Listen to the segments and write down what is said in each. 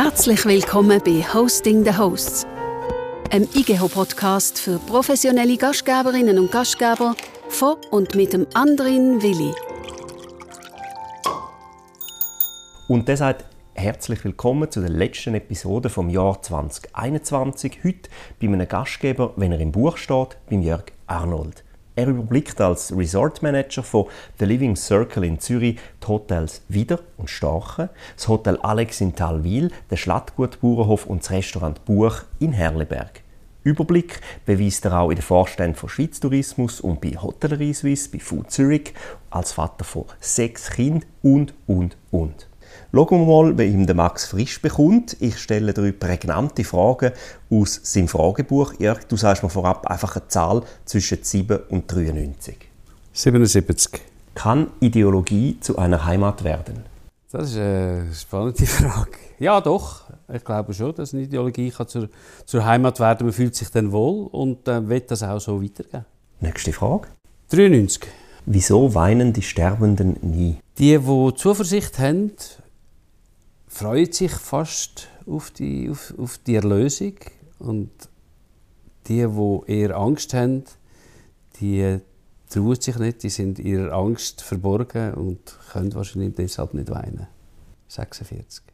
Herzlich willkommen bei Hosting the Hosts, einem IGEHO-Podcast für professionelle Gastgeberinnen und Gastgeber von und mit dem Andrin Willi. Und deshalb herzlich willkommen zu der letzten Episode vom Jahr 2021. Heute bei einem Gastgeber, wenn er im Buch steht, beim Jörg Arnold. Er überblickt als Resort Manager von The Living Circle in Zürich die Hotels Wieder und Starche, das Hotel Alex in Talwil, den Schlattgut Bauernhof und das Restaurant Buch in Herleberg. Überblick beweist er auch in den Vorständen von Schweiz Tourismus und bei Hotellerie Suisse, bei Food Zürich, als Vater von sechs Kindern und, und, und. Schauen wir mal, wie ihm der Max Frisch bekommt. Ich stelle drei prägnante Fragen aus seinem Fragebuch. Jörg, du sagst mir vorab einfach eine Zahl zwischen 7 und 93. 77. Kann Ideologie zu einer Heimat werden? Das ist eine spannende Frage. Ja, doch. Ich glaube schon, dass eine Ideologie kann zur, zur Heimat werden kann. Man fühlt sich dann wohl und äh, wird das auch so weitergeben. Nächste Frage. 93. Wieso weinen die Sterbenden nie? Die, die Zuversicht haben, freuen sich fast auf die, auf, auf die Erlösung. Und die, die eher Angst haben, die trauen sich nicht, die sind ihrer Angst verborgen und können wahrscheinlich deshalb nicht weinen. 46.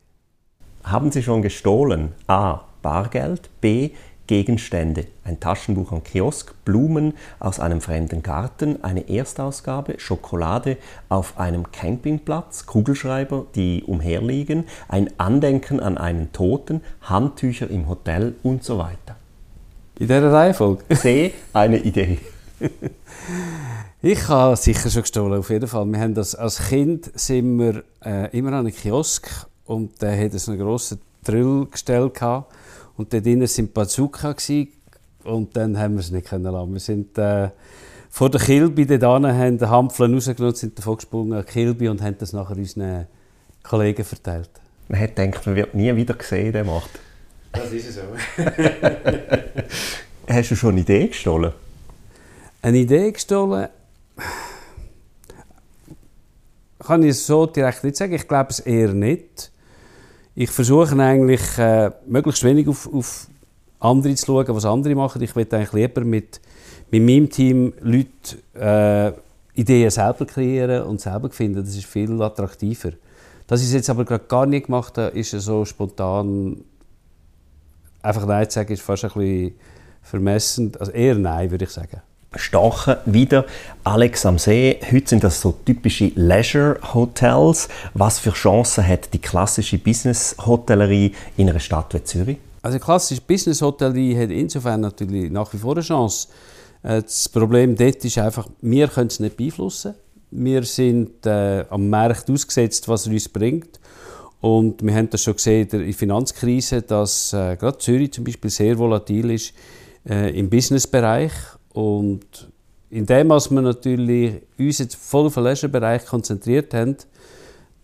Haben Sie schon gestohlen? A. Bargeld. B. Gegenstände, ein Taschenbuch am Kiosk, Blumen aus einem fremden Garten, eine Erstausgabe, Schokolade auf einem Campingplatz, Kugelschreiber, die umherliegen, ein Andenken an einen Toten, Handtücher im Hotel und so weiter. In dieser Reihenfolge? C. Eine Idee. ich habe sicher schon gestohlen, auf jeden Fall. Wir haben das, als Kind sind wir äh, immer an einen Kiosk und der hatte einen grossen Drillgestell gehabt und dort drinnen waren Bazooka. Gewesen. Und dann haben wir es nicht können lassen. Wir sind äh, vor der Kilby dort an, haben den Hampflen rausgenommen, sind davon gesprungen an Kilby und haben das nachher unseren Kollegen verteilt. Man hat gedacht, man wird nie wieder gesehen, der macht. Das ist so. Hast du schon eine Idee gestohlen? Eine Idee gestohlen? Kann ich so direkt nicht sagen. Ich glaube es eher nicht. Ich versuche eigentlich äh, möglichst wenig auf, auf andere zu schauen, was andere machen. Ich will eigentlich lieber mit, mit meinem Team Leute äh, Ideen selber kreieren und selber finden. Das ist viel attraktiver. Dass ich es jetzt aber gerade gar nicht gemacht habe, ist so spontan einfach Nein zu sagen, ist fast ein bisschen vermessen. Also eher Nein, würde ich sagen. Stachen wieder. Alex am See, heute sind das so typische Leisure-Hotels. Was für Chancen hat die klassische Business-Hotellerie in einer Stadt wie Zürich? Also klassische Business-Hotellerie hat insofern natürlich nach wie vor eine Chance. Äh, das Problem dort ist einfach, wir können es nicht beeinflussen. Wir sind äh, am Markt ausgesetzt, was er uns bringt. Und wir haben das schon gesehen in der Finanzkrise, dass äh, gerade Zürich zum Beispiel sehr volatil ist äh, im Businessbereich und indem wir natürlich uns jetzt voll auf den Leisure-Bereich konzentriert haben,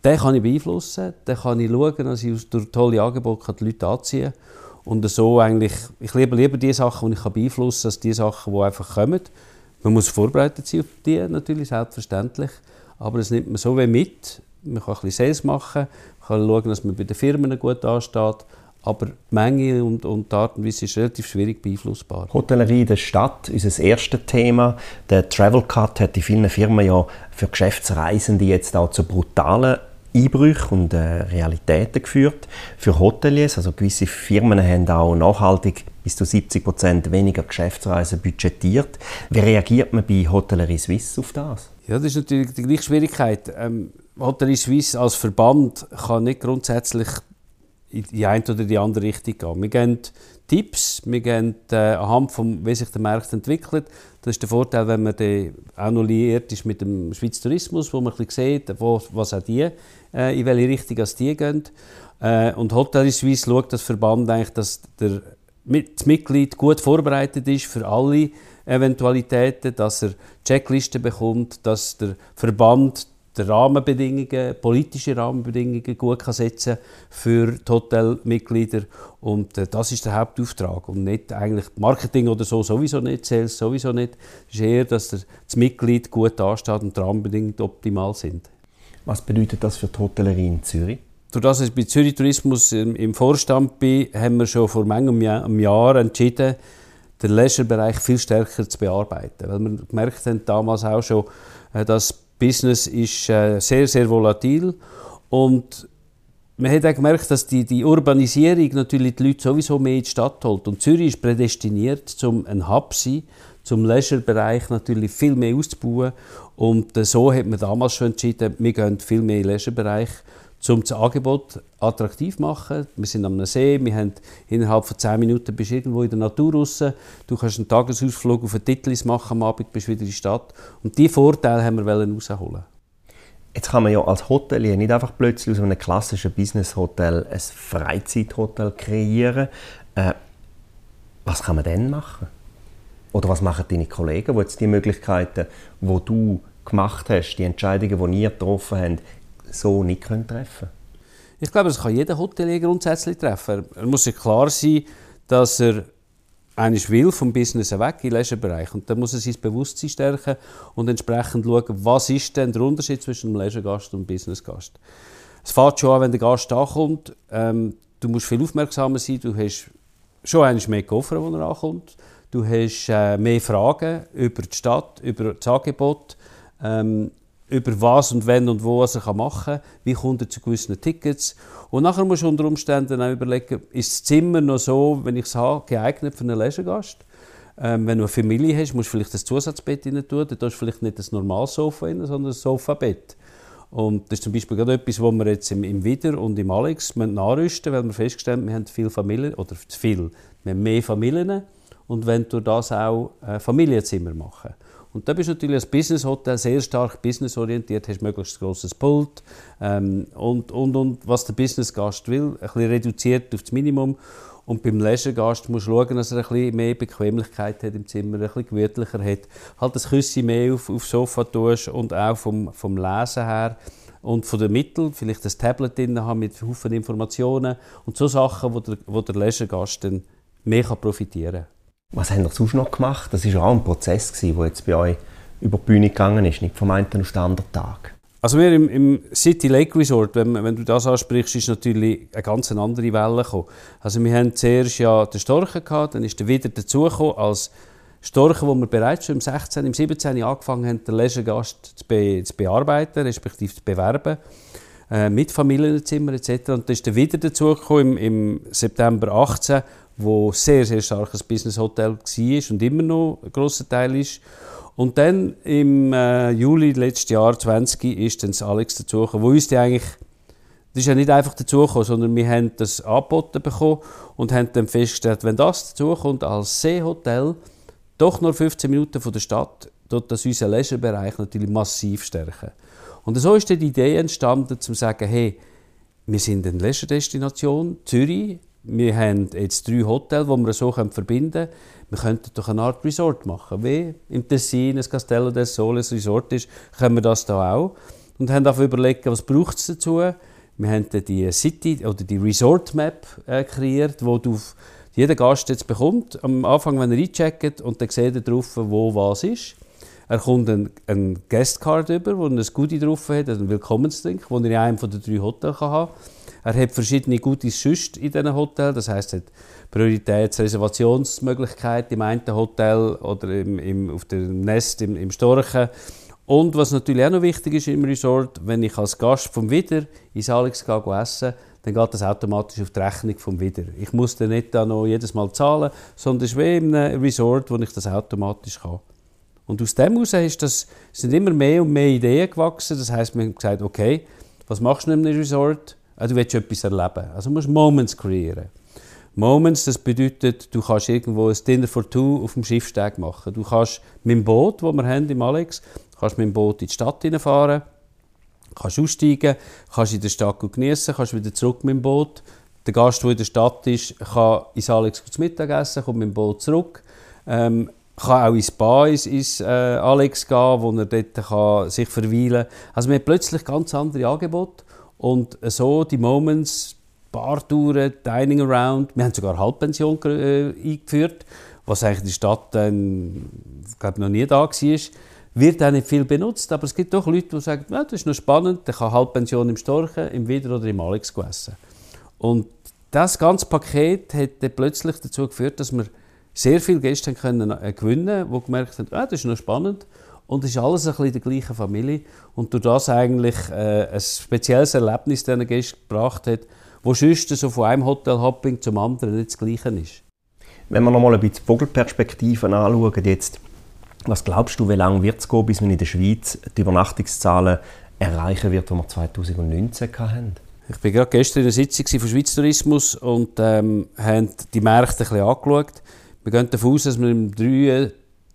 den kann ich beeinflussen, den kann ich schauen, dass ich durch tolle Angebote die Leute anziehen kann. Und so eigentlich, ich liebe lieber die Sachen, die ich beeinflussen kann, als die Sachen, die einfach kommen. Man muss vorbereitet sein auf die natürlich, selbstverständlich. Aber das nimmt man so wie mit. Man kann ein bisschen Sales machen, man kann schauen, dass man bei den Firmen gut ansteht. Aber die Menge und, und die Art und Weise ist relativ schwierig beeinflussbar. Hotellerie in der Stadt, unser erstes Thema. Der Travel Cut hat in vielen Firmen ja für Geschäftsreisende jetzt auch zu brutalen Einbrüchen und äh, Realitäten geführt. Für Hoteliers, also gewisse Firmen haben auch nachhaltig bis zu 70 Prozent weniger Geschäftsreisen budgetiert. Wie reagiert man bei Hotellerie Suisse auf das? Ja, das ist natürlich die gleiche Schwierigkeit. Ähm, Hotellerie Suisse als Verband kann nicht grundsätzlich in die eine oder die andere Richtung gehen. Wir geben Tipps, wir geben äh, anhand von wie sich der Markt entwickelt. Das ist der Vorteil, wenn man auch noch liiert ist mit dem Schweizer Tourismus, wo man ein bisschen sieht, wo, was auch die, äh, in welche Richtung als die gehen. Äh, und Hotel Suisse schaut das Verband eigentlich, dass der, das Mitglied gut vorbereitet ist für alle Eventualitäten, dass er Checklisten bekommt, dass der Verband die Rahmenbedingungen, politische Rahmenbedingungen gut kann setzen für die Hotelmitglieder und äh, das ist der Hauptauftrag und nicht eigentlich Marketing oder so sowieso nicht, Sales sowieso nicht. Es ist eher, dass der, das Mitglied gut dasteht und die Rahmenbedingungen optimal sind. Was bedeutet das für die Hotellerie in Zürich? durch das ich bei Zürich Tourismus im, Vorstand bin, haben wir schon vor manchem Jahr entschieden, den Leisure-Bereich viel stärker zu bearbeiten. Weil wir gemerkt haben damals auch schon, äh, das Business ist äh, sehr, sehr volatil und man hat auch gemerkt, dass die, die Urbanisierung natürlich die Leute sowieso mehr in die Stadt holt. Und Zürich ist prädestiniert, zum ein Hub zu sein, zum Leisure-Bereich natürlich viel mehr auszubauen. Und äh, so hat man damals schon entschieden, wir gehen viel mehr in den Leisure-Bereich um das Angebot attraktiv zu machen. Wir sind am See, wir haben innerhalb von 10 Minuten bist irgendwo in der Natur raus. Du kannst einen Tagesausflug auf ein Titlis machen, am Abend bist wieder in der Stadt. Und diese Vorteile haben wir rausholen. Jetzt kann man ja als Hotelier nicht einfach plötzlich aus einem klassischen Business-Hotel ein Freizeithotel kreieren. Äh, was kann man denn machen? Oder was machen deine Kollegen, die jetzt die Möglichkeiten, die du gemacht hast, die Entscheidungen, die ihr getroffen habt, so nicht treffen können? Ich glaube, das kann jeder Hotelier grundsätzlich treffen. Er muss sich klar sein, dass er eigentlich will vom Business weg in den Leisurebereich. Und dann muss er sein Bewusstsein stärken und entsprechend schauen, was ist denn der Unterschied zwischen einem Leisure-Gast und einem Business-Gast. Es fängt schon an, wenn der Gast ankommt. Ähm, du musst viel aufmerksamer sein. Du hast schon eigentlich mehr Koffer, wenn er ankommt. Du hast äh, mehr Fragen über die Stadt, über das Angebot. Ähm, über was und wenn und wo er machen kann, wie kommt er zu gewissen Tickets. Und nachher musst du unter Umständen auch überlegen, ist das Zimmer noch so, wenn ich es habe, geeignet für einen Leisure-Gast? Ähm, wenn du eine Familie hast, musst du vielleicht ein Zusatzbett rein tun. Dann tust du vielleicht nicht ein normales Sofa rein, sondern ein Sofabett. Und das ist zum Beispiel gerade etwas, was wir jetzt im, im Wider und im Alex nachrüsten weil wir festgestellt haben, wir haben viele Familien, oder zu viel, wir haben mehr Familien und wenn du das auch äh, Familienzimmer machen. Und da bist du natürlich als Business Hotel sehr stark businessorientiert, hast möglichst grosses Pult ähm, und, und, und was der Business-Gast will, ein bisschen reduziert auf das Minimum. Und beim Leisure-Gast musst du schauen, dass er ein bisschen mehr Bequemlichkeit hat im Zimmer, ein bisschen gemütlicher hat. Halt das Küsschen mehr auf, aufs Sofa tust und auch vom, vom Lesen her und von den Mitteln, vielleicht ein Tablet drin haben mit Haufen Informationen und so Sachen, wo der, wo der Leisure-Gast dann mehr profitieren kann. Was haben ihr sonst noch gemacht? Das war auch ein Prozess, der jetzt bei euch über die Bühne gegangen ist, nicht vom einen auf den anderen Tag. Also wir im, im, City Lake Resort, wenn, wenn, du das ansprichst, ist natürlich eine ganz andere Welle gekommen. Also wir haben zuerst ja den Storchen gehabt, dann ist er wieder dazugekommen als Storchen, wo wir bereits schon im 16, im 17 angefangen haben, den Leisure-Gast zu, be, zu, bearbeiten, respektive zu bewerben, äh, mit Familienzimmer etc. Und dann ist er wieder dazugekommen im, im September 18, wo sehr, sehr starkes Business Hotel war und immer noch ein grosser Teil ist. Und dann im äh, Juli letzten Jahr 20 ist dann das Alex dazugekommen, wo uns eigentlich, das ist ja nicht einfach dazugekommen, sondern wir haben das angeboten bekommen und haben dann festgestellt, wenn das dazukommt als Seehotel, doch nur 15 Minuten von der Stadt, dort das unseren Leisurebereich natürlich massiv stärken. Und so ist dann die Idee entstanden, zu sagen, hey, wir sind eine Leisure-Destination, Zürich, wir haben jetzt drei Hotels, die wir so verbinden können. Wir könnten doch eine Art Resort machen. Wie im Tessin ein Castello del Sole ein Resort ist, können wir das da auch. Und haben auch überlegt, was braucht es dazu. Wir haben die City oder die Resort Map äh, kreiert, wo du jeder Gast jetzt bekommt. Am Anfang, wenn er eincheckt und dann sieht er drauf, wo was ist. Er kommt ein, ein Guestcard über, wo er ein Goodie drauf hat, ein Willkommensdrink, den er in einem der drei Hotels haben kann. Er hat verschiedene gute Schüsse in diesen Hotels, das heisst, er hat Prioritätsreservationsmöglichkeiten im einen Hotel oder im, im, auf dem Nest im, im Storchen. Und was natürlich auch noch wichtig ist im Resort, wenn ich als Gast vom Wider ins Alex gehe essen dann geht das automatisch auf die Rechnung vom Wider. Ich muss dann nicht da noch jedes Mal zahlen, sondern es ist wie in einem Resort, wo ich das automatisch kann. Und aus dem heraus ist das, sind immer mehr und mehr Ideen gewachsen. Das heißt, wir haben gesagt, okay, was machst du in einem Resort? Also, du willst etwas erleben. Also musst Moments kreieren. Moments, das bedeutet, du kannst irgendwo ein Dinner for Two auf dem Schiffsteg machen. Du kannst mit dem Boot, das wir haben im Alex, kannst mit dem Boot in die Stadt fahren, kannst aussteigen, kannst in der Stadt genießen, kannst wieder zurück mit dem Boot. Der Gast, der in der Stadt ist, kann ins Alex zum Mittagessen, kommt mit dem Boot zurück. Ähm, kann auch ins Spa, ins, ins äh, Alex gehen, wo er dort kann sich verweilen kann. Also man hat plötzlich ganz andere Angebote. Und so die Moments, Bartouren, Dining Around, wir haben sogar Halbpension äh, eingeführt, was eigentlich der Stadt dann, glaube noch nie da war. wird auch nicht viel benutzt, aber es gibt doch Leute, die sagen, das ist noch spannend, der kann Halbpension im Storchen, im Wider oder im Alex essen. Und das ganze Paket hat dann plötzlich dazu geführt, dass wir sehr viele Gäste können äh, gewinnen konnten, die gemerkt haben, ah, das ist noch spannend. Und es ist alles ein bisschen der gleichen Familie. Und durch das eigentlich äh, ein spezielles Erlebnis diesen Gästen gebracht hat, wo sonst so von einem Hotelhopping zum anderen nicht das Gleiche ist. Wenn wir noch mal ein bisschen Vogelperspektiven anschauen, jetzt, was glaubst du, wie lange wird es gehen, bis man in der Schweiz die Übernachtungszahlen erreichen wird, die wir 2019 hatten? Ich war gerade gestern in der Sitzung von Schweiz Tourismus und ähm, haben die Märkte ein bisschen angeschaut. Wir gehen davon aus, dass wir im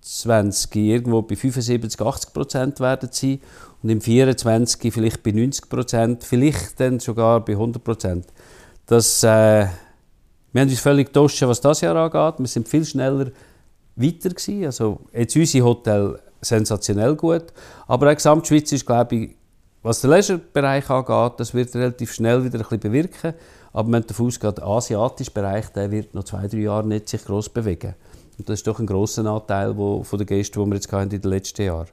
23 irgendwo bei 75, 80 Prozent werden sein und im 24 vielleicht bei 90 Prozent, vielleicht dann sogar bei 100 Prozent. Das, äh, wir haben uns völlig getauscht, was das Jahr angeht. Wir sind viel schneller weiter gewesen. Also jetzt unser Hotel sensationell gut, aber auch Gesamtschweiz ist, glaube ich, was den Leisure-Bereich angeht, das wird relativ schnell wieder ein bisschen bewirken. Aber man davon ausgehen, der asiatische Bereich der wird noch zwei, drei Jahre nicht sich gross bewegen. Und das ist doch ein grosser Anteil wo, von den Gästen, die wir jetzt in den letzten Jahren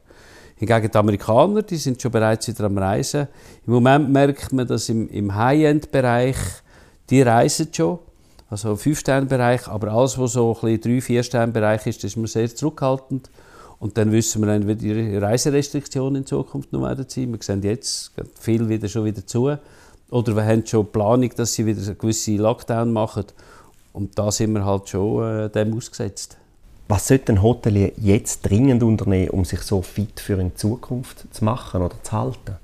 Hingegen die Amerikaner, die sind schon bereits wieder am Reisen. Im Moment merkt man, dass im, im High-End-Bereich, die reisen schon. Also im 5-Sterne-Bereich, aber alles, was so ein bisschen 3-4-Sterne-Bereich ist, ist man sehr zurückhaltend. Und dann wissen wir dann, wie die Reiserestriktionen in Zukunft noch werden sein. Wir sehen jetzt viel wieder schon wieder zu. Oder wir haben schon Planung, dass sie wieder gewisse Lockdown machen. Und da sind wir halt schon äh, dem ausgesetzt. Was sollte ein Hotelier jetzt dringend unternehmen, um sich so fit für in Zukunft zu machen oder zu halten?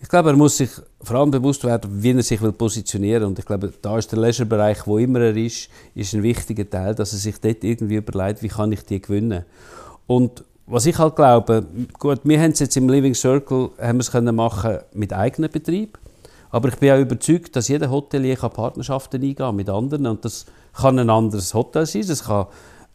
Ich glaube, er muss sich vor allem bewusst werden, wie er sich will positionieren will. Und ich glaube, da ist der Leisure-Bereich, wo immer er ist, ist ein wichtiger Teil, dass er sich dort irgendwie überlegt, wie kann ich die gewinnen. Und was ich halt glaube, gut, wir haben es jetzt im Living Circle haben wir es können machen mit eigenem Betrieb. Aber ich bin auch überzeugt, dass jeder Hotelier Partnerschaften eingehen kann mit anderen. Und das kann ein anderes Hotel sein, das kann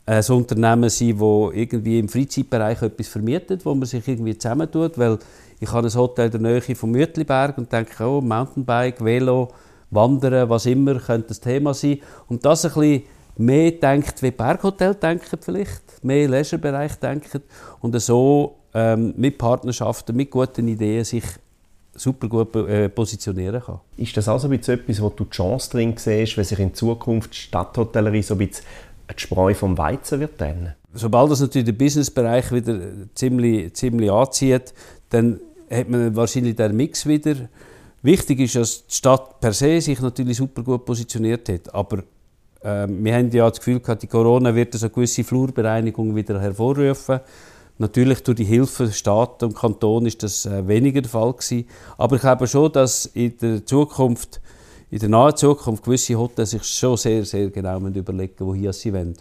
ein Unternehmen sein, das irgendwie im Freizeitbereich etwas vermietet, wo man sich irgendwie zusammentut. Weil ich habe ein Hotel in der Nähe vom Mütliberg und denke, oh, Mountainbike, Velo, Wandern, was immer, könnte das Thema sein. Und das ein bisschen mehr denkt, wie Berghotel denken vielleicht, mehr Leisurebereich denken und so ähm, mit Partnerschaften, mit guten Ideen sich super gut äh, positionieren kann. Ist das also etwas, wo du die Chance drin siehst, wenn sich in Zukunft die Stadthotellerie so ein bisschen die Spreu vom Weizen wird trennen? Sobald das natürlich der Businessbereich wieder ziemlich, ziemlich anzieht, dann hat man wahrscheinlich den Mix wieder. Wichtig ist, dass die Stadt per se sich natürlich super gut positioniert hat, aber äh, wir haben ja das Gefühl gehabt, die Corona wird eine gewisse Flurbereinigung wieder hervorrufen. Natürlich durch die Hilfe Staat und Kanton ist das äh, weniger der Fall gewesen. Aber ich glaube schon, dass in der Zukunft, in der nahen Zukunft gewisse Hotels sich schon sehr, sehr genau überlegen wohin sie wollen.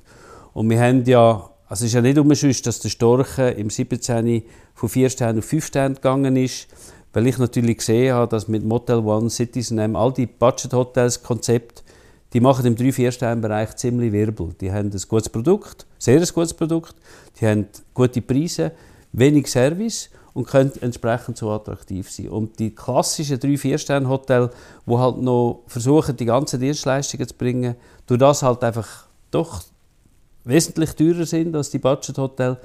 Und wir haben ja, also es ist ja nicht umsonst, dass der Storchen im 17. von 4 Sternen auf 5 Sterne gegangen ist, weil ich natürlich gesehen habe, dass mit Motel One, Citizen all die Budget-Hotels, Konzepte, die machen im 3-4-Sterne-Bereich ziemlich Wirbel. Die haben ein gutes Produkt, sehr gutes Produkt, die haben gute Preise, wenig Service und können entsprechend so attraktiv sein. Und die klassischen 3-4-Sterne-Hotels, die halt noch versuchen, die ganzen Dienstleistungen zu bringen, durch das halt einfach doch wesentlich teurer sind als die Budget-Hotels,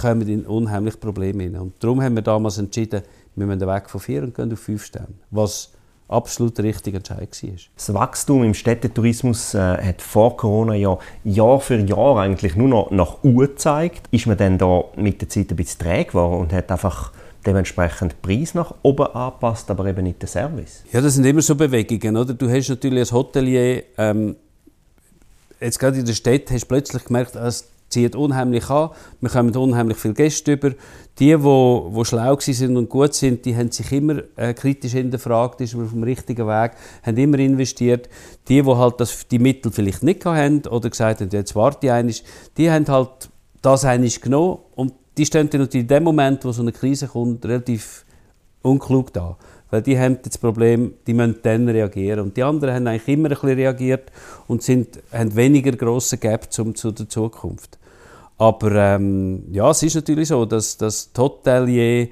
kommen in unheimlich Probleme hinein. Und darum haben wir damals entschieden, wir müssen weg von 4 und gehen auf 5 Sterne. Was absolut der richtige Entscheid war. Das Wachstum im Städtetourismus äh, hat vor Corona ja Jahr für Jahr eigentlich nur noch nach U gezeigt. Ist man dann da mit der Zeit ein bisschen träge geworden und hat einfach dementsprechend den Preis nach oben angepasst, aber eben nicht den Service? Ja, das sind immer so Bewegungen, oder? Du hast natürlich als Hotelier ähm, jetzt gerade in der Stadt hast du plötzlich gemerkt, es zieht unheimlich an, wir kommen unheimlich viele Gäste über. Die, die, die schlau sind und gut sind, die haben sich immer äh, kritisch hinterfragt, ist man auf dem richtigen Weg, haben immer investiert. Die, die halt das, die Mittel vielleicht nicht haben oder gesagt haben, jetzt warte ich einmal, die haben halt das einmal genommen und die stehen dann in dem Moment, wo so eine Krise kommt, relativ unklug da. Weil die haben das Problem, die müssen dann reagieren. Und die anderen haben eigentlich immer ein bisschen reagiert und sind, haben weniger grossen Gap zum, zu der Zukunft. Aber ähm, ja, es ist natürlich so, dass, dass die Hotelier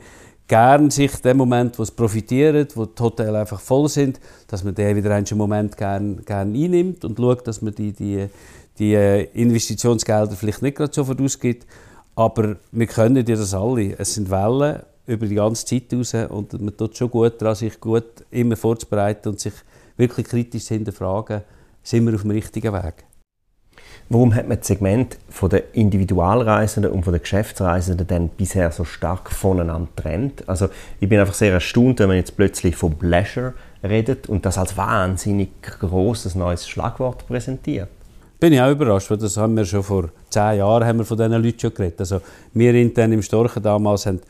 gern sich dem Moment, wo es profitiert, wo die Hotels einfach voll sind, dass man den wieder einen Moment gern, gern einnimmt und schaut, dass man die, die, die äh, Investitionsgelder vielleicht nicht gerade sofort ausgibt. Aber wir können ja das alle. Es sind Wellen über die ganze Zeit raus und man tut schon gut daran, sich gut immer vorzubereiten und sich wirklich kritisch zu hinterfragen, sind wir auf dem richtigen Weg. Warum hat man das Segment von der Individualreisenden und von der Geschäftsreisenden dann bisher so stark voneinander trennt? Also ich bin einfach sehr erstaunt, wenn man jetzt plötzlich von Pleasure redet und das als wahnsinnig großes neues Schlagwort präsentiert. Bin ich auch überrascht, weil das haben wir schon vor zehn Jahren haben wir von diesen Leuten schon geredet. Also wir intern im Storchen damals haben,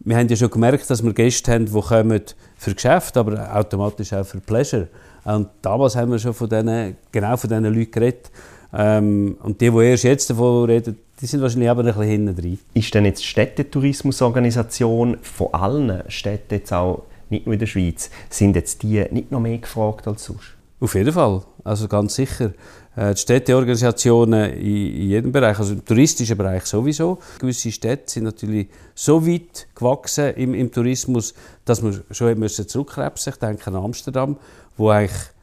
wir haben ja schon gemerkt, dass wir Gäste haben, die kommen für Geschäft, aber automatisch auch für Pleasure. Und damals haben wir schon von denen, genau von diesen Leuten geredet. Ähm, und die, die erst jetzt davon reden, die sind wahrscheinlich aber ein bisschen hinten drin. Ist denn jetzt die Städtetourismusorganisation von allen Städten jetzt auch, nicht nur in der Schweiz, sind jetzt die nicht noch mehr gefragt als sonst? Auf jeden Fall, also ganz sicher. Äh, die Städteorganisationen in jedem Bereich, also im touristischen Bereich sowieso. Gewisse Städte sind natürlich so weit gewachsen im, im Tourismus, dass man schon zurückkrebsen Ich denke an Amsterdam, wo eigentlich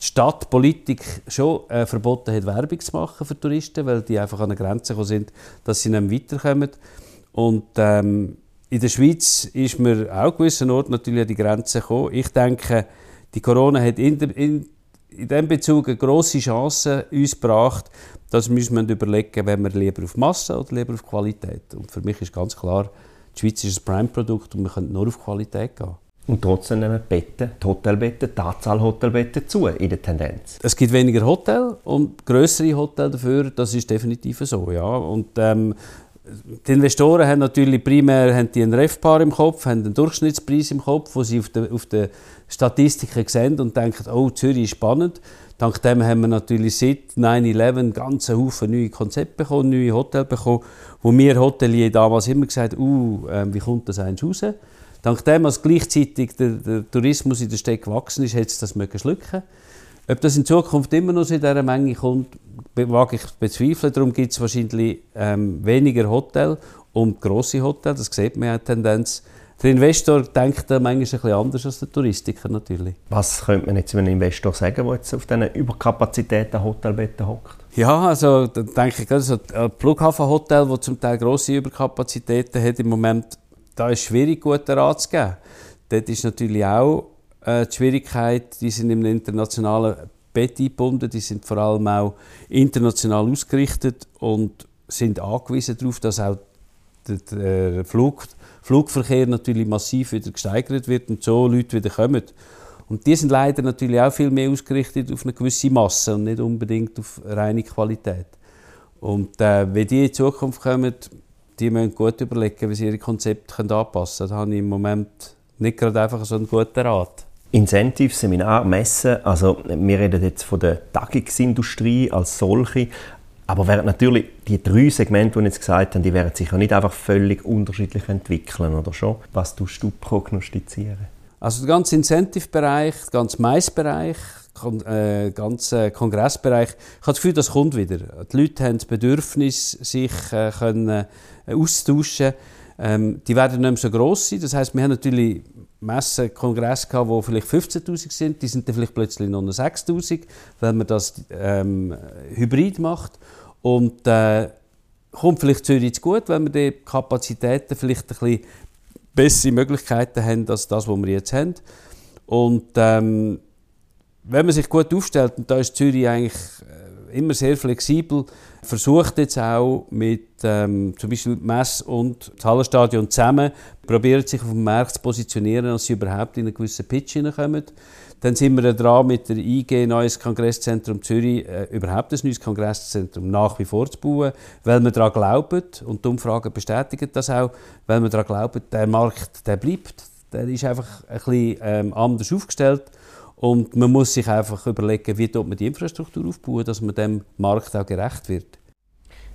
die Stadtpolitik schon äh, verboten hat, Werbung zu machen für Touristen, weil die einfach an eine Grenze gekommen sind, dass sie nicht weiterkommen. Und ähm, in der Schweiz ist mir auch gewissen Ort natürlich an die Grenze gekommen. Ich denke, die Corona hat in, der, in, in diesem Bezug eine grosse Chance uns gebracht, dass wir uns überlegen wenn wir lieber auf Masse oder lieber auf Qualität. Und für mich ist ganz klar, die Schweiz ist ein Prime-Produkt und wir können nur auf Qualität gehen. Und trotzdem nehmen Betten, die Hotelbetten, die Anzahl Hotelbetten zu in der Tendenz. Es gibt weniger Hotels und größere Hotels dafür, das ist definitiv so. Ja. Und, ähm, die Investoren haben natürlich primär haben die einen Refpaar im Kopf, haben einen Durchschnittspreis im Kopf, wo sie auf den auf de Statistiken sehen und denken, oh, Zürich ist spannend. Dank dem haben wir natürlich seit 9-11 ganz Haufen neue Konzepte bekommen, neue Hotels bekommen, wo wir Hotelier damals immer gesagt haben, uh, äh, wie kommt das eigentlich raus? Dank dem, als gleichzeitig der, der Tourismus in der Stadt gewachsen ist, hat es das mögen schlucken. Ob das in Zukunft immer noch in dieser Menge kommt, wage ich bezweifeln. Darum gibt es wahrscheinlich ähm, weniger Hotels und grosse Hotels. Das sieht man ja Tendenz. Der Investor denkt da manchmal ein bisschen anders als der Touristiker natürlich. Was könnte man jetzt einen Investor sagen, der jetzt auf diesen Überkapazitäten Hotelbetten hockt? Ja, also da denke ich, also ein Flughafenhotel, das zum Teil grosse Überkapazitäten hat im Moment, da ist schwierig, guten Rat zu geben. Dort ist natürlich auch äh, die Schwierigkeit, die sind im internationalen Bett eingebunden, die sind vor allem auch international ausgerichtet und sind angewiesen darauf, dass auch der Flug, Flugverkehr natürlich massiv wieder gesteigert wird und so Leute wieder kommen. Und die sind leider natürlich auch viel mehr ausgerichtet auf eine gewisse Masse und nicht unbedingt auf reine Qualität. Und äh, wenn die in Zukunft kommen, die müssen gut überlegen, wie sie ihre Konzepte anpassen können. Da habe ich im Moment nicht gerade einfach so einen guten Rat. Incentive, Seminar, Messen, also wir reden jetzt von der Tagungsindustrie als solche, aber während natürlich die drei Segmente, die wir jetzt gesagt haben, die werden sich ja nicht einfach völlig unterschiedlich entwickeln, oder schon? Was tust du prognostizieren? Also der ganze Incentive-Bereich, der ganze Mais-Bereich, äh, ganze Kongressbereich, ich habe das Gefühl, das kommt wieder. Die Leute haben das Bedürfnis, sich äh, können, äh, auszutauschen. Ähm, die werden nicht mehr so gross sein. Das heißt, wir haben natürlich Messen, Kongresse gehabt, wo vielleicht 15.000 sind. Die sind dann vielleicht plötzlich noch 6.000, weil man das ähm, hybrid macht. Und äh, kommt vielleicht Zürich zu gut, wenn wir die Kapazitäten vielleicht ein bisschen bessere Möglichkeiten haben als das, was wir jetzt haben. Und ähm, wenn man sich gut aufstellt, und da ist Zürich eigentlich äh, immer sehr flexibel, versucht jetzt auch mit ähm, zum Beispiel Mess und das Hallenstadion zusammen, probiert sich auf dem Markt zu positionieren, dass sie überhaupt in einen gewissen Pitch hineinkommen. Dann sind wir dran mit der IG Neues Kongresszentrum Zürich äh, überhaupt ein neues Kongresszentrum nach wie vor zu bauen, weil wir daran glauben und die Umfragen bestätigen das auch, weil wir daran glauben, der Markt der bleibt, der ist einfach ein bisschen ähm, anders aufgestellt und man muss sich einfach überlegen, wie man die Infrastruktur aufbauen, dass man dem Markt auch gerecht wird.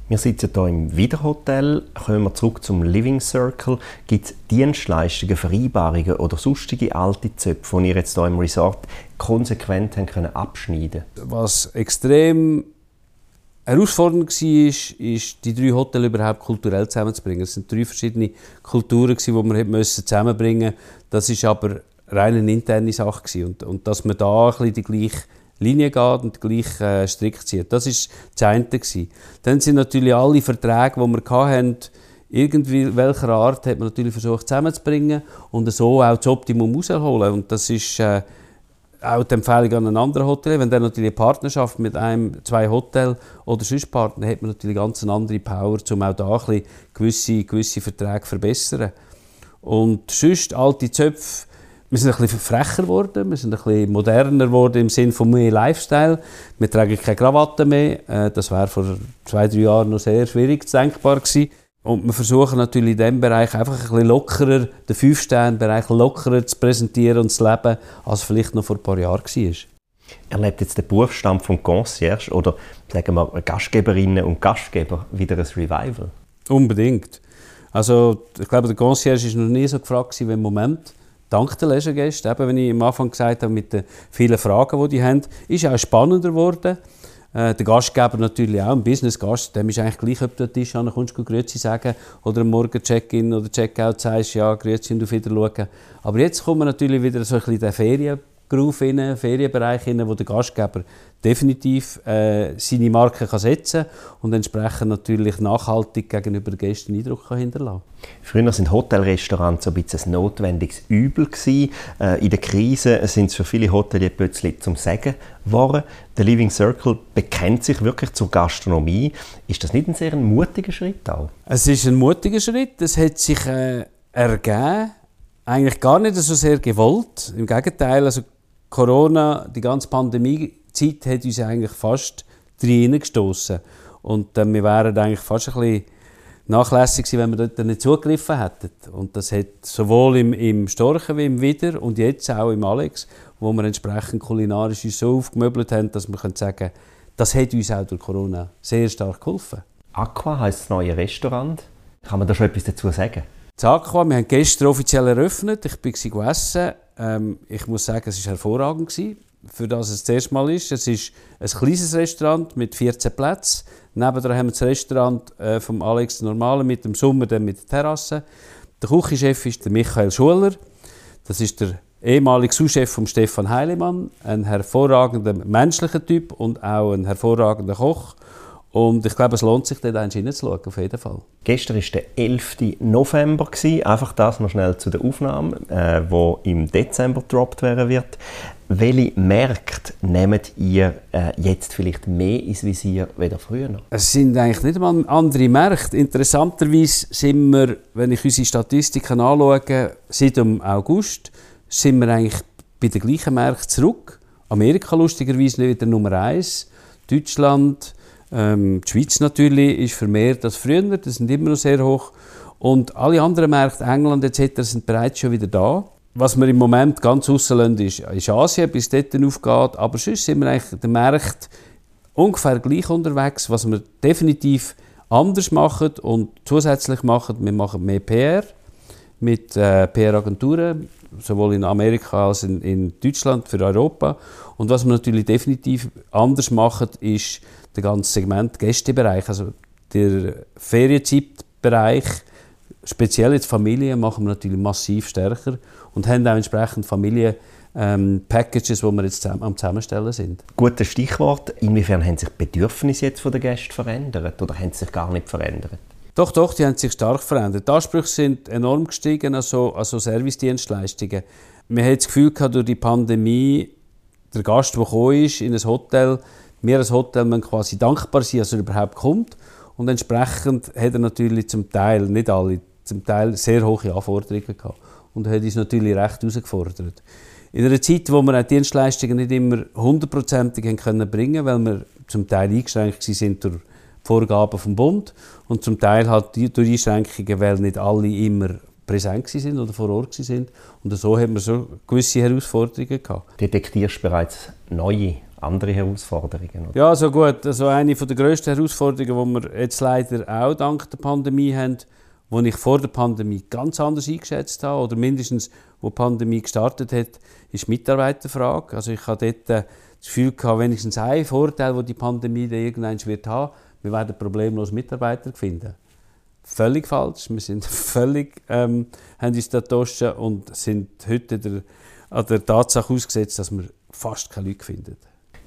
Wir sitzen hier im Wiederhotel. Kommen wir zurück zum Living Circle. Gibt es Dienstleistungen, Vereinbarungen oder sonstige alte Zöpfe, die ihr jetzt hier im Resort konsequent haben können abschneiden Was extrem herausfordernd war, ist, die drei Hotels überhaupt kulturell zusammenzubringen. Es sind drei verschiedene Kulturen, die wir zusammenbringen mussten. Das ist aber rein eine interne Sache. Und, und dass wir da ein bisschen die gleiche Linie geht und den gleichen äh, Strick zieht. Das war das eine. Gewesen. Dann sind natürlich alle Verträge, die wir hatten, irgendwie welcher Art hat man natürlich versucht zusammenzubringen und so auch das Optimum rausholen. Und das ist äh, auch die Empfehlung an ein anderes Hotel. Wenn der natürlich eine Partnerschaft mit einem, zwei Hotels oder sonst Partner hat man natürlich ganz eine andere Power, um auch da gewisse, gewisse Verträge zu verbessern. Und sonst alte Zöpfe, wir sind ein bisschen frecher geworden, wir sind ein bisschen moderner geworden im Sinne von mehr Lifestyle. Wir tragen keine Krawatte mehr. Äh, das wäre vor zwei, drei Jahren noch sehr schwierig denkbar gewesen. Und wir versuchen natürlich in diesem Bereich einfach ein bisschen lockerer, den Fünf-Sterne-Bereich lockerer zu präsentieren und zu leben, als vielleicht noch vor ein paar Jahren war. Erlebt jetzt der Berufsstand vom Concierge oder sagen wir Gastgeberinnen und Gastgeber wieder ein Revival? Unbedingt. Also ich glaube, der Concierge war noch nie so gefragt wie im Moment. Dank der Leisure-Gäste, eben, wenn ich am Anfang gesagt habe, mit den vielen Fragen, die die haben, ist auch spannender geworden. Äh, der Gastgeber natürlich auch, ein Business-Gast, dem ist eigentlich gleich, ob du an den Tisch kommst, Grüezi sagen oder am Morgen Check-in oder Check-out sagst, ja, Grüezi und auf Wiedersehen. Aber jetzt kommen natürlich wieder so ein bisschen den Ferien Groove rein, Ferienbereich rein, wo der Gastgeber definitiv äh, seine Marke kann setzen und entsprechend natürlich nachhaltig gegenüber den Gästen einen Eindruck kann hinterlassen Früher sind Hotelrestaurants so ein bisschen ein notwendiges Übel gewesen. Äh, in der Krise sind es für viele Hoteliers plötzlich zum Sagen geworden. Der Living Circle bekennt sich wirklich zur Gastronomie. Ist das nicht ein sehr mutiger Schritt auch? Es ist ein mutiger Schritt. Es hat sich äh, ergeben, eigentlich gar nicht so sehr gewollt. Im Gegenteil, also Corona, die ganze Pandemiezeit hat uns eigentlich fast reingestoßen. Und äh, wir wären eigentlich fast ein bisschen nachlässig gewesen, wenn wir dort nicht zugegriffen hätten. Und das hat sowohl im, im Storchen wie im Wider und jetzt auch im Alex, wo wir entsprechend kulinarisch so aufgemöbelt haben, dass wir können sagen das hat uns auch durch Corona sehr stark geholfen. Aqua heisst das neue Restaurant. Kann man da schon etwas dazu sagen? Das Aqua, wir haben gestern offiziell eröffnet. Ich bin gegessen. Ähm, ich muss sagen, es war hervorragend. Gewesen, für das es das erste Mal ist. Es ist ein kleines Restaurant mit 14 Plätzen. Nebenan haben wir das Restaurant äh, vom Alex Normale mit dem Sommer, dann mit der Terrasse. Der Küchenchef ist der Michael Schuller. Das ist der ehemalige Sous-Chef von Stefan Heilemann. Ein hervorragender menschlicher Typ und auch ein hervorragender Koch. Und ich glaube, es lohnt sich, dort hineinzuschauen, auf jeden Fall. Gestern war der 11. November. Einfach das noch schnell zu der Aufnahme, äh, wo im Dezember gedroppt werden wird. Welche Märkte nehmt ihr äh, jetzt vielleicht mehr ins Visier als früher noch? Es sind eigentlich nicht mal andere Märkte. Interessanterweise sind wir, wenn ich unsere Statistiken anschaue, seit dem August sind wir eigentlich bei den gleichen Märkten zurück. Amerika lustigerweise nicht wieder Nummer eins. Deutschland, ähm, die Schweiz natürlich ist vermehrt als früher, das sind immer noch sehr hoch. Und alle anderen Märkte, England etc., sind bereits schon wieder da. Was wir im Moment ganz aussen ist, ist Asien, bis dort aufgeht. Aber sonst sind wir eigentlich der Markt ungefähr gleich unterwegs. Was wir definitiv anders machen und zusätzlich machen, wir machen mehr PR mit äh, PR-Agenturen, sowohl in Amerika als in, in Deutschland für Europa. Und was wir natürlich definitiv anders machen, ist der ganze Segment Gästebereich, also der Ferienzeitbereich, speziell jetzt Familien, machen wir natürlich massiv stärker und haben auch entsprechend Familien ähm, Packages, die wir jetzt zusammen, am Zusammenstellen sind. Gutes Stichwort. Inwiefern haben sich die Bedürfnisse jetzt von den Gästen verändert oder haben sie sich gar nicht verändert? Doch, doch, die haben sich stark verändert. Die Ansprüche sind enorm gestiegen an so, an so Servicedienstleistungen. Wir haben das Gefühl gehabt, durch die Pandemie, der Gast, der gekommen ist in ein Hotel, wir als Hotel müssen quasi dankbar sein, dass er überhaupt kommt. Und entsprechend hat er natürlich zum Teil, nicht alle, zum Teil sehr hohe Anforderungen gehabt. Und hat uns natürlich recht herausgefordert. In einer Zeit, wo wir auch Dienstleistungen nicht immer hundertprozentig bringen können, weil wir zum Teil eingeschränkt sind durch Vorgaben vom Bund und zum Teil halt durch Einschränkungen, weil nicht alle immer präsent sind oder vor Ort sind. Und so haben wir so gewisse Herausforderungen gehabt. Detektierst bereits neue, andere Herausforderungen? Oder? Ja, so gut. Also eine der grössten Herausforderungen, die wir jetzt leider auch dank der Pandemie haben, die ich vor der Pandemie ganz anders eingeschätzt habe, oder mindestens, wo die Pandemie gestartet hat, ist die Mitarbeiterfrage. Also ich hatte dort das Gefühl gehabt, wenigstens ein Vorteil, den die Pandemie irgendwann wird haben, wir werden problemlos Mitarbeiter finden. Völlig falsch. Wir sind völlig, ähm, haben uns da und sind heute der, an der Tatsache ausgesetzt, dass wir fast keine Leute finden.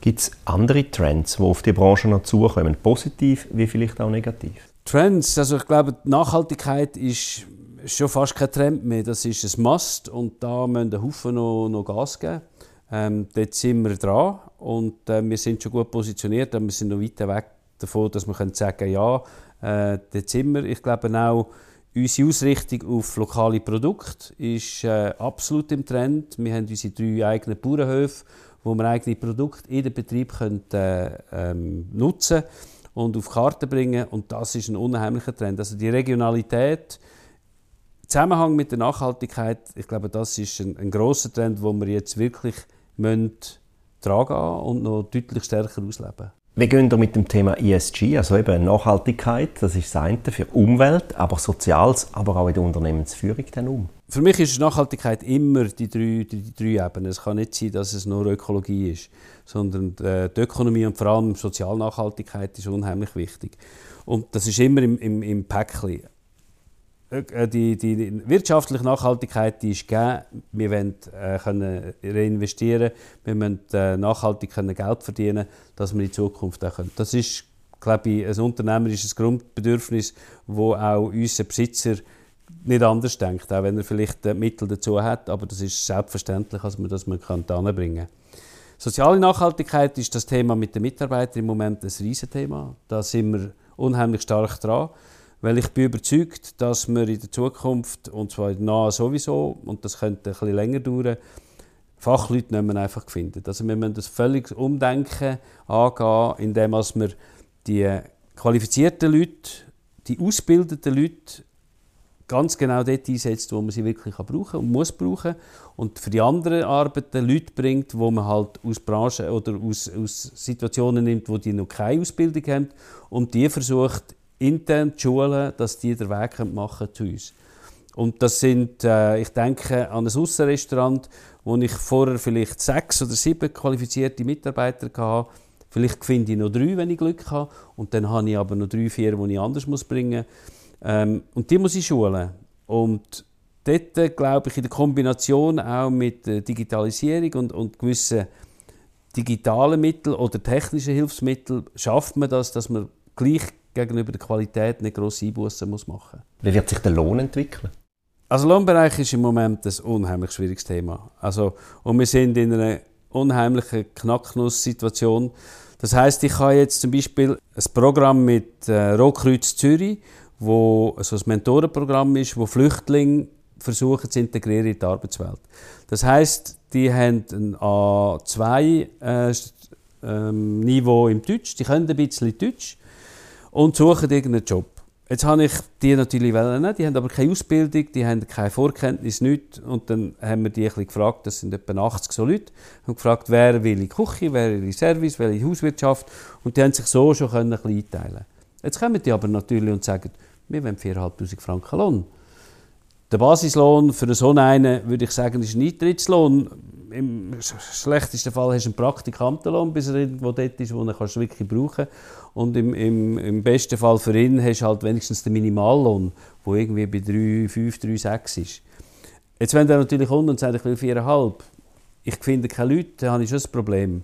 Gibt es andere Trends, die auf die Branche noch zukommen, positiv wie vielleicht auch negativ? Trends, also ich glaube, Nachhaltigkeit ist schon fast kein Trend mehr. Das ist ein Must und da müssen ein Haufen noch, noch Gas geben. Ähm, dort sind wir dran und äh, wir sind schon gut positioniert, aber wir sind noch weit weg davon, dass wir können sagen ja, äh, dort sind wir. Ich glaube auch, unsere Ausrichtung auf lokale Produkte ist äh, absolut im Trend. Wir haben unsere drei eigenen Bauernhöfe, wo wir eigene Produkte in den Betrieb können, äh, ähm, nutzen und auf Karte bringen und das ist ein unheimlicher Trend. Also die Regionalität, Zusammenhang mit der Nachhaltigkeit, ich glaube, das ist ein, ein großer Trend, wo wir jetzt wirklich müssen tragen und noch deutlich stärker ausleben. Wie gehen wir mit dem Thema ESG, also eben Nachhaltigkeit, das ist das für Umwelt, aber Soziales, aber auch in der Unternehmensführung dann um? Für mich ist Nachhaltigkeit immer die drei, die, die drei Ebenen. Es kann nicht sein, dass es nur Ökologie ist, sondern äh, die Ökonomie und vor allem Sozialnachhaltigkeit ist unheimlich wichtig. Und das ist immer im, im, im Päckchen. Äh, die, die, wirtschaftliche Nachhaltigkeit die ist gegeben. Wir wollen äh, können reinvestieren, wir müssen äh, nachhaltig können Geld verdienen, dass wir in Zukunft auch können. Das ist, glaube ich, ein unternehmerisches Grundbedürfnis, wo auch unser Besitzer nicht anders denkt, auch wenn er vielleicht äh, Mittel dazu hat, aber das ist selbstverständlich, dass man das man kann anbringen kann. Soziale Nachhaltigkeit ist das Thema mit den Mitarbeitern im Moment ein Riesenthema. Da sind wir unheimlich stark dran. Weil ich bin überzeugt, dass wir in der Zukunft, und zwar nahe sowieso, und das könnte ein bisschen länger dauern, Fachleute nicht mehr einfach finden. Also wir müssen das völlig umdenken, angehen, indem wir die qualifizierten Leute, die ausgebildeten Leute ganz genau dort einsetzt, wo man sie wirklich brauchen und muss brauchen und für die anderen Arbeiten Leute bringt, wo man halt aus Branchen oder aus, aus Situationen nimmt, wo die noch keine Ausbildung haben und die versucht intern die Schulen, dass die den Weg machen zu uns. Und das sind, äh, ich denke an ein Aussenrestaurant, wo ich vorher vielleicht sechs oder sieben qualifizierte Mitarbeiter hatte. Vielleicht finde ich noch drei, wenn ich Glück habe. Und dann habe ich aber noch drei, vier, die ich anders muss bringen muss. Ähm, und die muss ich schulen. Und dort, äh, glaube ich, in der Kombination auch mit Digitalisierung und, und gewissen digitalen Mitteln oder technischen Hilfsmitteln schafft man das, dass man gleich gegenüber der Qualität nicht grosse Einbußen machen muss. Wie wird sich der Lohn entwickeln? Also Lohnbereich ist im Moment ein unheimlich schwieriges Thema. Also, und wir sind in einer unheimlichen Knacknuss-Situation. Das heißt, ich habe jetzt zum Beispiel ein Programm mit äh, Rotkreuz Zürich, wo so ein Mentorenprogramm ist, wo Flüchtlinge versuchen zu integrieren in die Arbeitswelt. Das heißt, die haben ein A2 äh, ähm, Niveau im Deutsch, die können ein bisschen Deutsch und suchen irgendeinen Job. Jetzt habe ich die natürlich wollen, die haben aber keine Ausbildung, die haben keine Vorkenntnis, nichts. Und dann haben wir die ein bisschen gefragt, das sind etwa 80 so Leute, haben gefragt, wer will die Küche, wer will in Service, wer in die Hauswirtschaft. Und die haben sich so schon ein bisschen einteilen Jetzt kommen die aber natürlich und sagen, wir wollen 4'500 Franken Lohn. Der Basislohn für so einen, würde ich sagen, ist ein Eintrittslohn. Im schlechtesten Fall hast du einen Praktikantenlohn, bis er irgendwo dort ist, wo du ihn wirklich brauchen kannst. Und im, im, im besten Fall für ihn hast du halt wenigstens den Minimallohn, der irgendwie bei 3, 5, 3, 6 ist. Jetzt, wenn der natürlich kommt und sagt, ich will 4,5, ich finde keine Leute, dann habe ich schon ein Problem.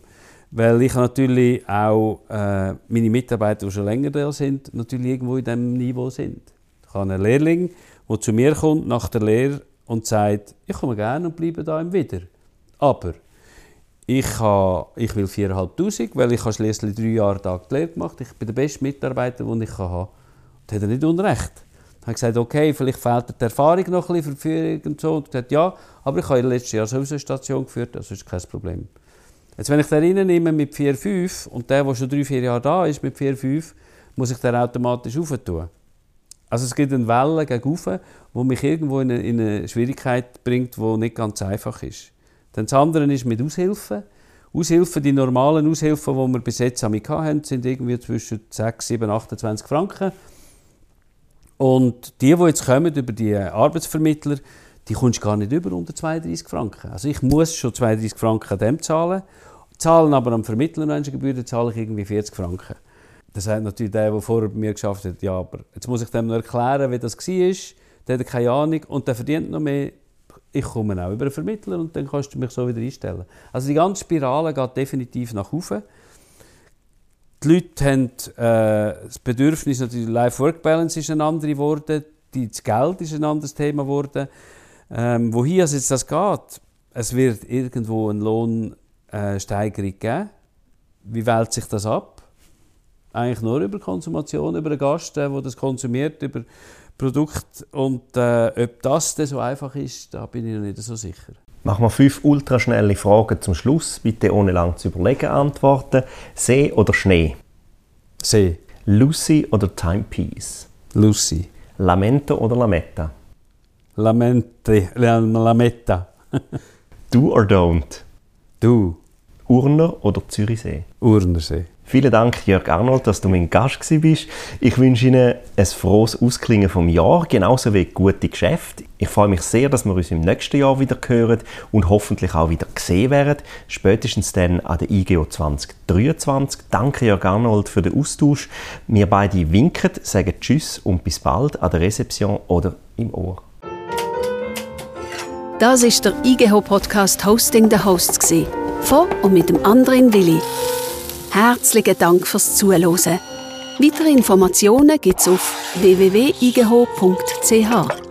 Weil ich natürlich auch äh, meine Mitarbeiter, die schon länger da sind, natürlich irgendwo in diesem Niveau sind. Ich habe einen Lehrling, der zu mir kommt nach der Lehre und sagt, ich komme gerne und bleibe da im Wieder. Aber ich, habe, ich will 4'500, weil ich habe schließlich drei Jahre Tag die Lehre gemacht. Ich bin der beste Mitarbeiter, den ich habe. Da hat er nicht unrecht. Habe ich gesagt, okay, vielleicht fehlt dir die Erfahrung noch ein bisschen für Führung und so. Und er hat ja, aber ich habe letztes Jahr sowieso eine Station geführt, das ist kein Problem. Jetzt, wenn ich den reinnehme mit 4,5 und der, der schon drei, vier Jahre da ist, mit 4,5, muss ich den automatisch aufentun. Also es gibt eine Welle gegen die mich irgendwo in eine, in eine Schwierigkeit bringt, die nicht ganz einfach ist. Dann das andere ist mit Aushilfen. Aushilfen, die normalen Aushilfen, die wir bis jetzt hatten, sind irgendwie zwischen 6, 7, 28 Franken. Und die, die jetzt kommen über die Arbeitsvermittler, die kommst du gar nicht über unter 32 Franken. Also ich muss schon 32 Franken an dem zahlen, zahlen aber am Vermittler Gebühren zahle ich irgendwie 40 Franken. Das sagt natürlich der, der vorher bei mir geschafft hat, ja, aber jetzt muss ich dem noch erklären, wie das war. Der hat keine Ahnung und der verdient noch mehr ich komme auch über einen Vermittler und dann kannst du mich so wieder einstellen. Also die ganze Spirale geht definitiv nach oben. Die Leute haben äh, das Bedürfnis, natürlich Life-Work-Balance ist ein anderes geworden, das Geld ist ein anderes Thema geworden. Ähm, wohin also jetzt das geht, es wird irgendwo eine Lohnsteigerung geben. Wie wählt sich das ab? Eigentlich nur über Konsumation, über den Gast, der das konsumiert, über Produkt. Und äh, ob das denn so einfach ist, da bin ich noch nicht so sicher. Machen wir fünf ultraschnelle Fragen zum Schluss. Bitte ohne lang zu überlegen antworten. See oder Schnee? See. Lucy oder Timepiece? Lucy. Lamento oder Lametta? Lamente, Lametta. Do or don't? Du. Urner oder Zürichsee? Urnersee. Vielen Dank, Jörg Arnold, dass du mein Gast bist. Ich wünsche Ihnen ein frohes Ausklingen vom Jahr, genauso wie gute Geschäfte. Ich freue mich sehr, dass wir uns im nächsten Jahr wieder hören und hoffentlich auch wieder gesehen werden. Spätestens dann an der IGO 2023. Danke, Jörg Arnold, für den Austausch. Wir beide winken, sagen Tschüss und bis bald an der Rezeption oder im Ohr. Das ist der IGH-Podcast Hosting the Hosts. Von und mit dem anderen Willi. Herzlichen Dank fürs Zuhören. Weitere Informationen gibt es auf www.igh.ch.